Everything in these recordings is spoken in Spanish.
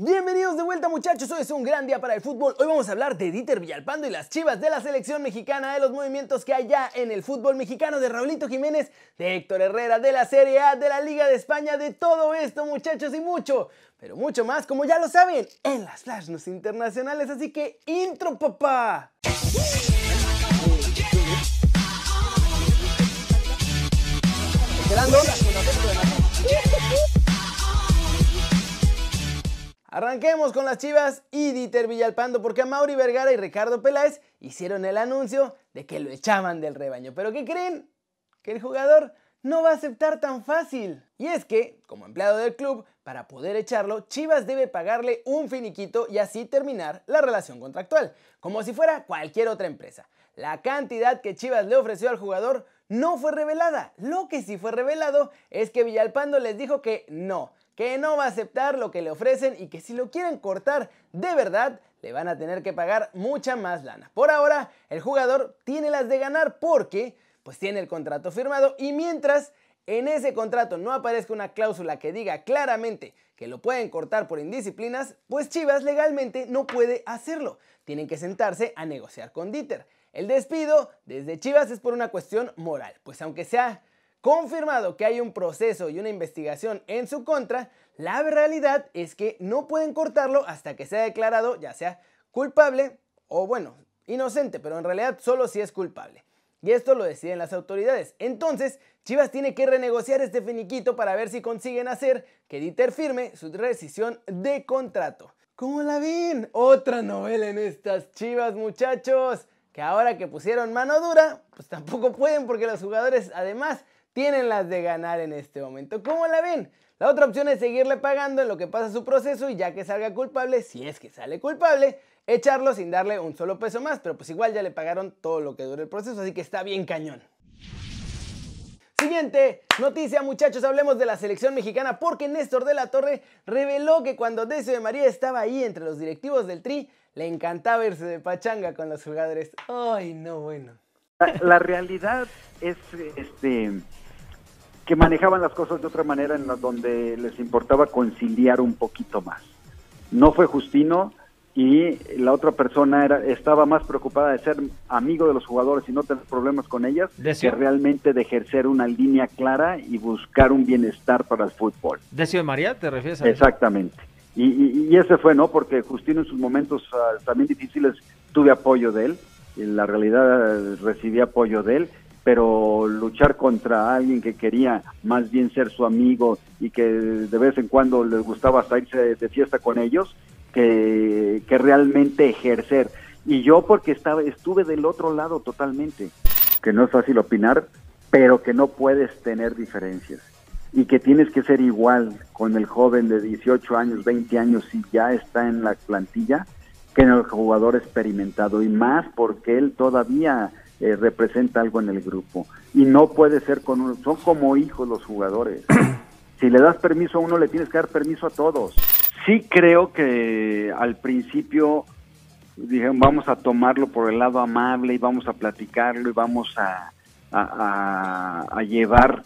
Bienvenidos de vuelta muchachos, hoy es un gran día para el fútbol. Hoy vamos a hablar de Dieter Villalpando y las chivas de la selección mexicana, de los movimientos que hay ya en el fútbol mexicano, de Raulito Jiménez, de Héctor Herrera, de la Serie A, de la Liga de España, de todo esto muchachos y mucho, pero mucho más, como ya lo saben, en las Flash News internacionales. Así que, intro papá. Arranquemos con las chivas y Dieter Villalpando porque a Mauri Vergara y Ricardo Peláez hicieron el anuncio de que lo echaban del rebaño. ¿Pero qué creen? Que el jugador no va a aceptar tan fácil. Y es que, como empleado del club, para poder echarlo, Chivas debe pagarle un finiquito y así terminar la relación contractual, como si fuera cualquier otra empresa. La cantidad que Chivas le ofreció al jugador no fue revelada. Lo que sí fue revelado es que Villalpando les dijo que no, que no va a aceptar lo que le ofrecen y que si lo quieren cortar de verdad, le van a tener que pagar mucha más lana. Por ahora, el jugador tiene las de ganar porque pues tiene el contrato firmado y mientras en ese contrato no aparezca una cláusula que diga claramente que lo pueden cortar por indisciplinas, pues Chivas legalmente no puede hacerlo. Tienen que sentarse a negociar con Dieter. El despido desde Chivas es por una cuestión moral, pues aunque sea confirmado que hay un proceso y una investigación en su contra, la realidad es que no pueden cortarlo hasta que sea declarado ya sea culpable o bueno, inocente, pero en realidad solo si es culpable. Y esto lo deciden las autoridades. Entonces, Chivas tiene que renegociar este finiquito para ver si consiguen hacer que Dieter firme su rescisión de contrato. ¿Cómo la ven? Otra novela en estas Chivas, muchachos. Que ahora que pusieron mano dura, pues tampoco pueden porque los jugadores además tienen las de ganar en este momento. ¿Cómo la ven? La otra opción es seguirle pagando en lo que pasa su proceso y ya que salga culpable, si es que sale culpable, echarlo sin darle un solo peso más, pero pues igual ya le pagaron todo lo que dure el proceso, así que está bien cañón. Siguiente noticia, muchachos, hablemos de la selección mexicana porque Néstor de la Torre reveló que cuando Decio de María estaba ahí entre los directivos del Tri, le encantaba irse de pachanga con los jugadores. Ay, no, bueno. La, la realidad es este que manejaban las cosas de otra manera en donde les importaba conciliar un poquito más. No fue Justino y la otra persona era, estaba más preocupada de ser amigo de los jugadores y no tener problemas con ellas que realmente de ejercer una línea clara y buscar un bienestar para el fútbol. ¿Decio de María te refieres a Exactamente. Y, ese fue, ¿no? Porque Justino en sus momentos ah, también difíciles tuve apoyo de él, en la realidad recibí apoyo de él pero luchar contra alguien que quería más bien ser su amigo y que de vez en cuando les gustaba hasta irse de, fiesta con ellos, que, que, realmente ejercer. Y yo porque estaba, estuve del otro lado totalmente, que no es fácil opinar, pero que no puedes tener diferencias y que tienes que ser igual con el joven de 18 años, 20 años, si ya está en la plantilla, que en el jugador experimentado y más porque él todavía eh, representa algo en el grupo. Y no puede ser con uno, son como hijos los jugadores. si le das permiso a uno, le tienes que dar permiso a todos. Sí creo que al principio dijeron, vamos a tomarlo por el lado amable y vamos a platicarlo y vamos a, a, a llevar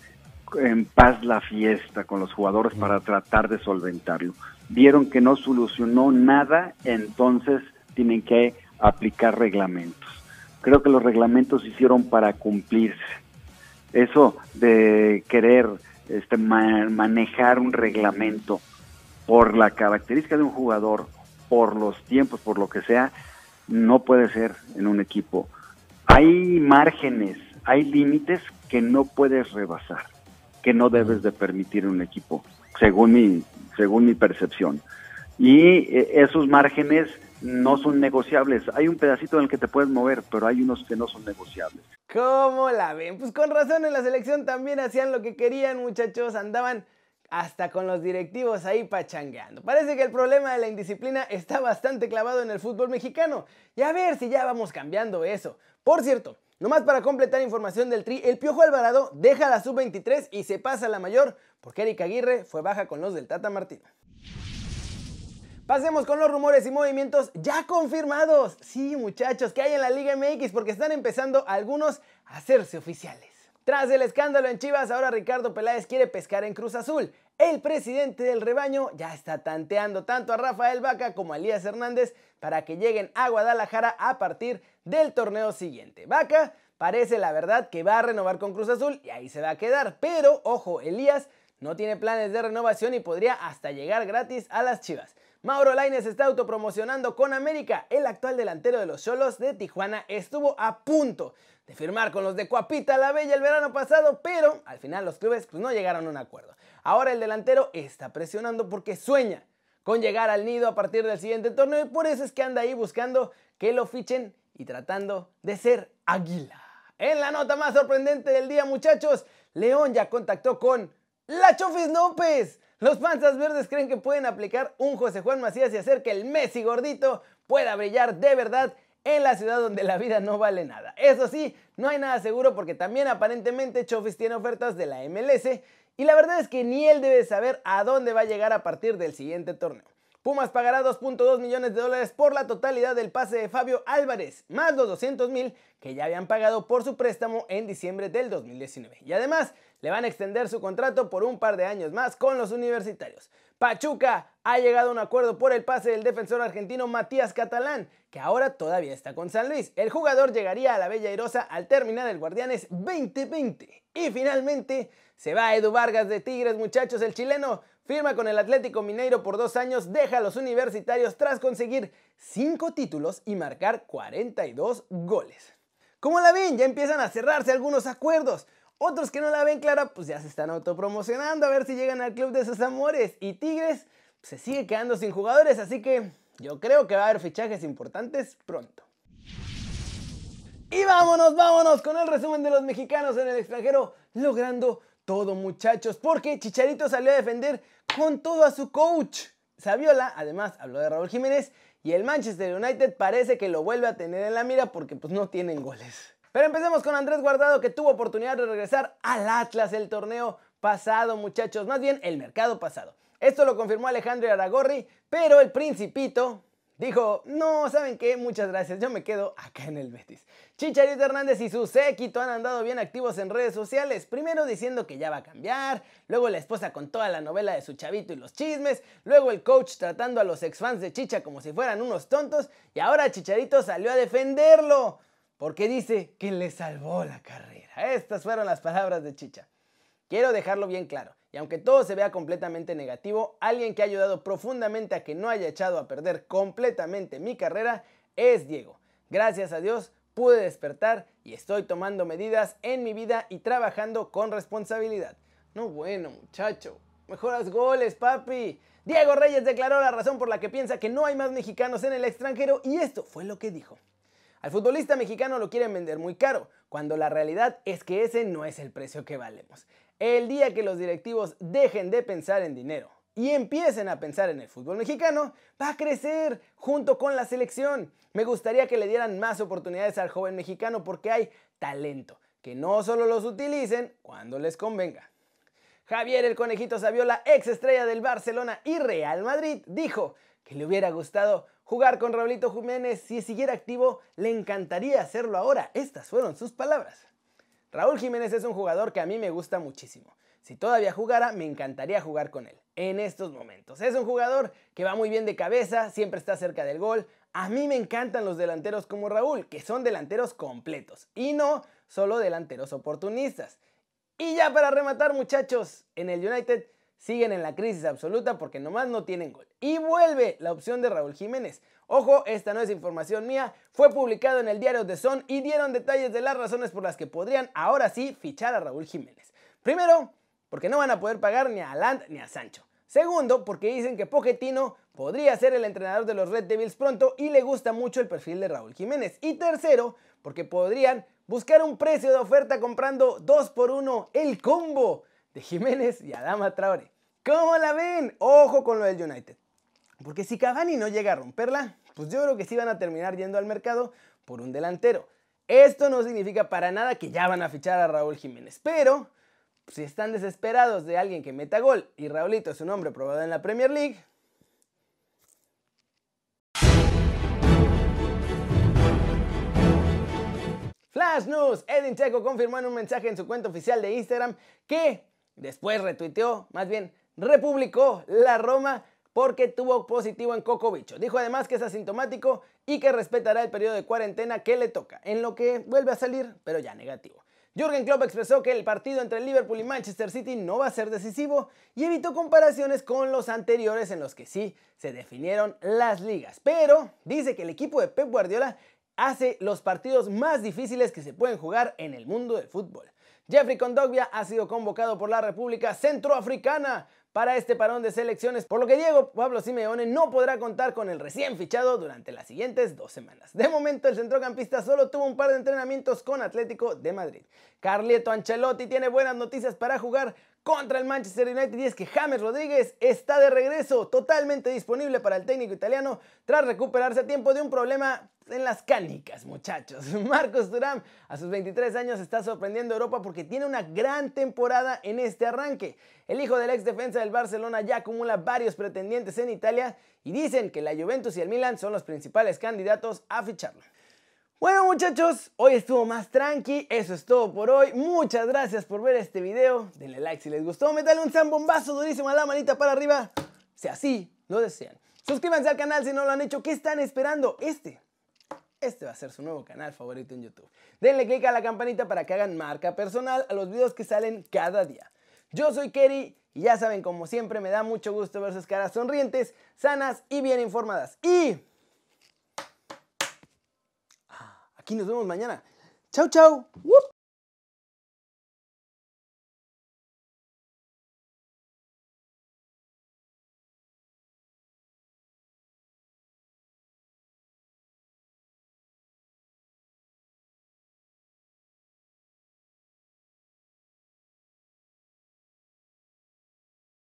en paz la fiesta con los jugadores para tratar de solventarlo. Vieron que no solucionó nada, entonces tienen que aplicar reglamentos creo que los reglamentos se hicieron para cumplirse. Eso de querer este, manejar un reglamento por la característica de un jugador, por los tiempos, por lo que sea, no puede ser en un equipo. Hay márgenes, hay límites que no puedes rebasar, que no debes de permitir en un equipo, según mi, según mi percepción. Y eh, esos márgenes no son negociables. Hay un pedacito en el que te puedes mover, pero hay unos que no son negociables. ¿Cómo la ven? Pues con razón en la selección también hacían lo que querían, muchachos. Andaban hasta con los directivos ahí pachangueando. Parece que el problema de la indisciplina está bastante clavado en el fútbol mexicano. Y a ver si ya vamos cambiando eso. Por cierto, nomás para completar información del Tri, el Piojo Alvarado deja la sub-23 y se pasa a la mayor porque Erika Aguirre fue baja con los del Tata Martino. Pasemos con los rumores y movimientos ya confirmados. Sí, muchachos, que hay en la Liga MX porque están empezando algunos a hacerse oficiales. Tras el escándalo en Chivas, ahora Ricardo Peláez quiere pescar en Cruz Azul. el presidente del rebaño ya está tanteando tanto a Rafael Vaca como a Elías Hernández para que lleguen a Guadalajara a partir del torneo siguiente. Vaca parece la verdad que va a renovar con Cruz Azul y ahí se va a quedar, pero ojo, Elías no tiene planes de renovación y podría hasta llegar gratis a las Chivas. Mauro Laines está autopromocionando con América. El actual delantero de los Cholos de Tijuana estuvo a punto de firmar con los de Cuapita la Bella el verano pasado, pero al final los clubes pues, no llegaron a un acuerdo. Ahora el delantero está presionando porque sueña con llegar al nido a partir del siguiente torneo y por eso es que anda ahí buscando que lo fichen y tratando de ser águila. En la nota más sorprendente del día, muchachos, León ya contactó con la Chofis López. Los panzas verdes creen que pueden aplicar un José Juan Macías y hacer que el Messi gordito pueda brillar de verdad en la ciudad donde la vida no vale nada. Eso sí, no hay nada seguro porque también aparentemente Chofis tiene ofertas de la MLS y la verdad es que ni él debe saber a dónde va a llegar a partir del siguiente torneo. Pumas pagará 2.2 millones de dólares por la totalidad del pase de Fabio Álvarez, más los 200 mil que ya habían pagado por su préstamo en diciembre del 2019. Y además, le van a extender su contrato por un par de años más con los universitarios. Pachuca ha llegado a un acuerdo por el pase del defensor argentino Matías Catalán, que ahora todavía está con San Luis. El jugador llegaría a la Bella Irosa al terminar el Guardianes 2020. Y finalmente se va Edu Vargas de Tigres, muchachos, el chileno firma con el Atlético Mineiro por dos años, deja a los universitarios tras conseguir cinco títulos y marcar 42 goles. Como la ven, ya empiezan a cerrarse algunos acuerdos. Otros que no la ven clara, pues ya se están autopromocionando a ver si llegan al club de sus amores. Y Tigres se sigue quedando sin jugadores, así que yo creo que va a haber fichajes importantes pronto. Y vámonos, vámonos con el resumen de los mexicanos en el extranjero, logrando todo muchachos, porque Chicharito salió a defender con todo a su coach. Saviola además habló de Raúl Jiménez y el Manchester United parece que lo vuelve a tener en la mira porque pues no tienen goles. Pero empecemos con Andrés Guardado que tuvo oportunidad de regresar al Atlas el torneo pasado muchachos, más bien el mercado pasado. Esto lo confirmó Alejandro Aragorri, pero el principito Dijo, no, ¿saben qué? Muchas gracias, yo me quedo acá en el Betis. Chicharito Hernández y su séquito han andado bien activos en redes sociales, primero diciendo que ya va a cambiar, luego la esposa con toda la novela de su chavito y los chismes, luego el coach tratando a los ex-fans de Chicha como si fueran unos tontos, y ahora Chicharito salió a defenderlo, porque dice que le salvó la carrera. Estas fueron las palabras de Chicha. Quiero dejarlo bien claro. Y aunque todo se vea completamente negativo, alguien que ha ayudado profundamente a que no haya echado a perder completamente mi carrera es Diego. Gracias a Dios pude despertar y estoy tomando medidas en mi vida y trabajando con responsabilidad. No bueno, muchacho. Mejoras goles, papi. Diego Reyes declaró la razón por la que piensa que no hay más mexicanos en el extranjero y esto fue lo que dijo. Al futbolista mexicano lo quieren vender muy caro, cuando la realidad es que ese no es el precio que valemos. El día que los directivos dejen de pensar en dinero y empiecen a pensar en el fútbol mexicano, va a crecer junto con la selección. Me gustaría que le dieran más oportunidades al joven mexicano porque hay talento, que no solo los utilicen cuando les convenga. Javier el Conejito Saviola, ex estrella del Barcelona y Real Madrid, dijo que le hubiera gustado jugar con Raulito Jiménez si siguiera activo, le encantaría hacerlo ahora. Estas fueron sus palabras. Raúl Jiménez es un jugador que a mí me gusta muchísimo. Si todavía jugara, me encantaría jugar con él en estos momentos. Es un jugador que va muy bien de cabeza, siempre está cerca del gol. A mí me encantan los delanteros como Raúl, que son delanteros completos y no solo delanteros oportunistas. Y ya para rematar, muchachos, en el United siguen en la crisis absoluta porque nomás no tienen gol. Y vuelve la opción de Raúl Jiménez. Ojo, esta no es información mía, fue publicado en el diario The Sun y dieron detalles de las razones por las que podrían ahora sí fichar a Raúl Jiménez. Primero, porque no van a poder pagar ni a Land ni a Sancho. Segundo, porque dicen que Pochettino podría ser el entrenador de los Red Devils pronto y le gusta mucho el perfil de Raúl Jiménez. Y tercero, porque podrían buscar un precio de oferta comprando 2 por 1 el combo de Jiménez y Adama Traore. ¿Cómo la ven? Ojo con lo del United. Porque si Cavani no llega a romperla, pues yo creo que sí van a terminar yendo al mercado por un delantero. Esto no significa para nada que ya van a fichar a Raúl Jiménez, pero si están desesperados de alguien que meta gol y Raulito es un hombre probado en la Premier League, Flash News, Edin Checo confirmó en un mensaje en su cuenta oficial de Instagram que después retuiteó, más bien republicó la Roma porque tuvo positivo en Cocobicho. Dijo además que es asintomático y que respetará el periodo de cuarentena que le toca, en lo que vuelve a salir, pero ya negativo. Jürgen Klopp expresó que el partido entre Liverpool y Manchester City no va a ser decisivo y evitó comparaciones con los anteriores en los que sí se definieron las ligas. Pero dice que el equipo de Pep Guardiola hace los partidos más difíciles que se pueden jugar en el mundo del fútbol. Jeffrey Condogbia ha sido convocado por la República Centroafricana para este parón de selecciones, por lo que Diego Pablo Simeone no podrá contar con el recién fichado durante las siguientes dos semanas. De momento, el centrocampista solo tuvo un par de entrenamientos con Atlético de Madrid. Carlieto Ancelotti tiene buenas noticias para jugar contra el Manchester United y es que James Rodríguez está de regreso, totalmente disponible para el técnico italiano tras recuperarse a tiempo de un problema en las cánicas, muchachos. Marcos Durán a sus 23 años está sorprendiendo a Europa porque tiene una gran temporada en este arranque. El hijo del ex defensa del Barcelona ya acumula varios pretendientes en Italia y dicen que la Juventus y el Milan son los principales candidatos a ficharlo. Bueno muchachos, hoy estuvo más tranqui, eso es todo por hoy. Muchas gracias por ver este video. Denle like si les gustó, métale un zambombazo durísimo a la manita para arriba, si así lo desean. Suscríbanse al canal si no lo han hecho. ¿Qué están esperando? Este, este va a ser su nuevo canal favorito en YouTube. Denle click a la campanita para que hagan marca personal a los videos que salen cada día. Yo soy Kerry y ya saben, como siempre, me da mucho gusto ver sus caras sonrientes, sanas y bien informadas. Y Aquí nos vemos mañana. Chau, chau.